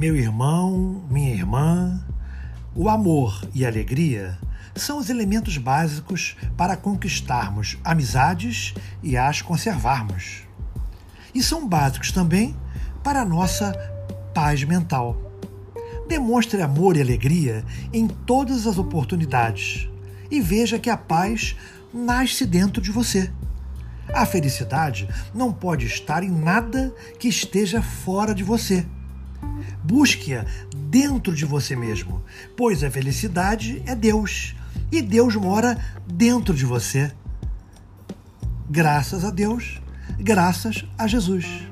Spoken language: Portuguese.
Meu irmão, minha irmã, o amor e a alegria são os elementos básicos para conquistarmos amizades e as conservarmos. E são básicos também para a nossa paz mental. Demonstre amor e alegria em todas as oportunidades e veja que a paz nasce dentro de você. A felicidade não pode estar em nada que esteja fora de você. Busque-a dentro de você mesmo, pois a felicidade é Deus e Deus mora dentro de você. Graças a Deus, graças a Jesus.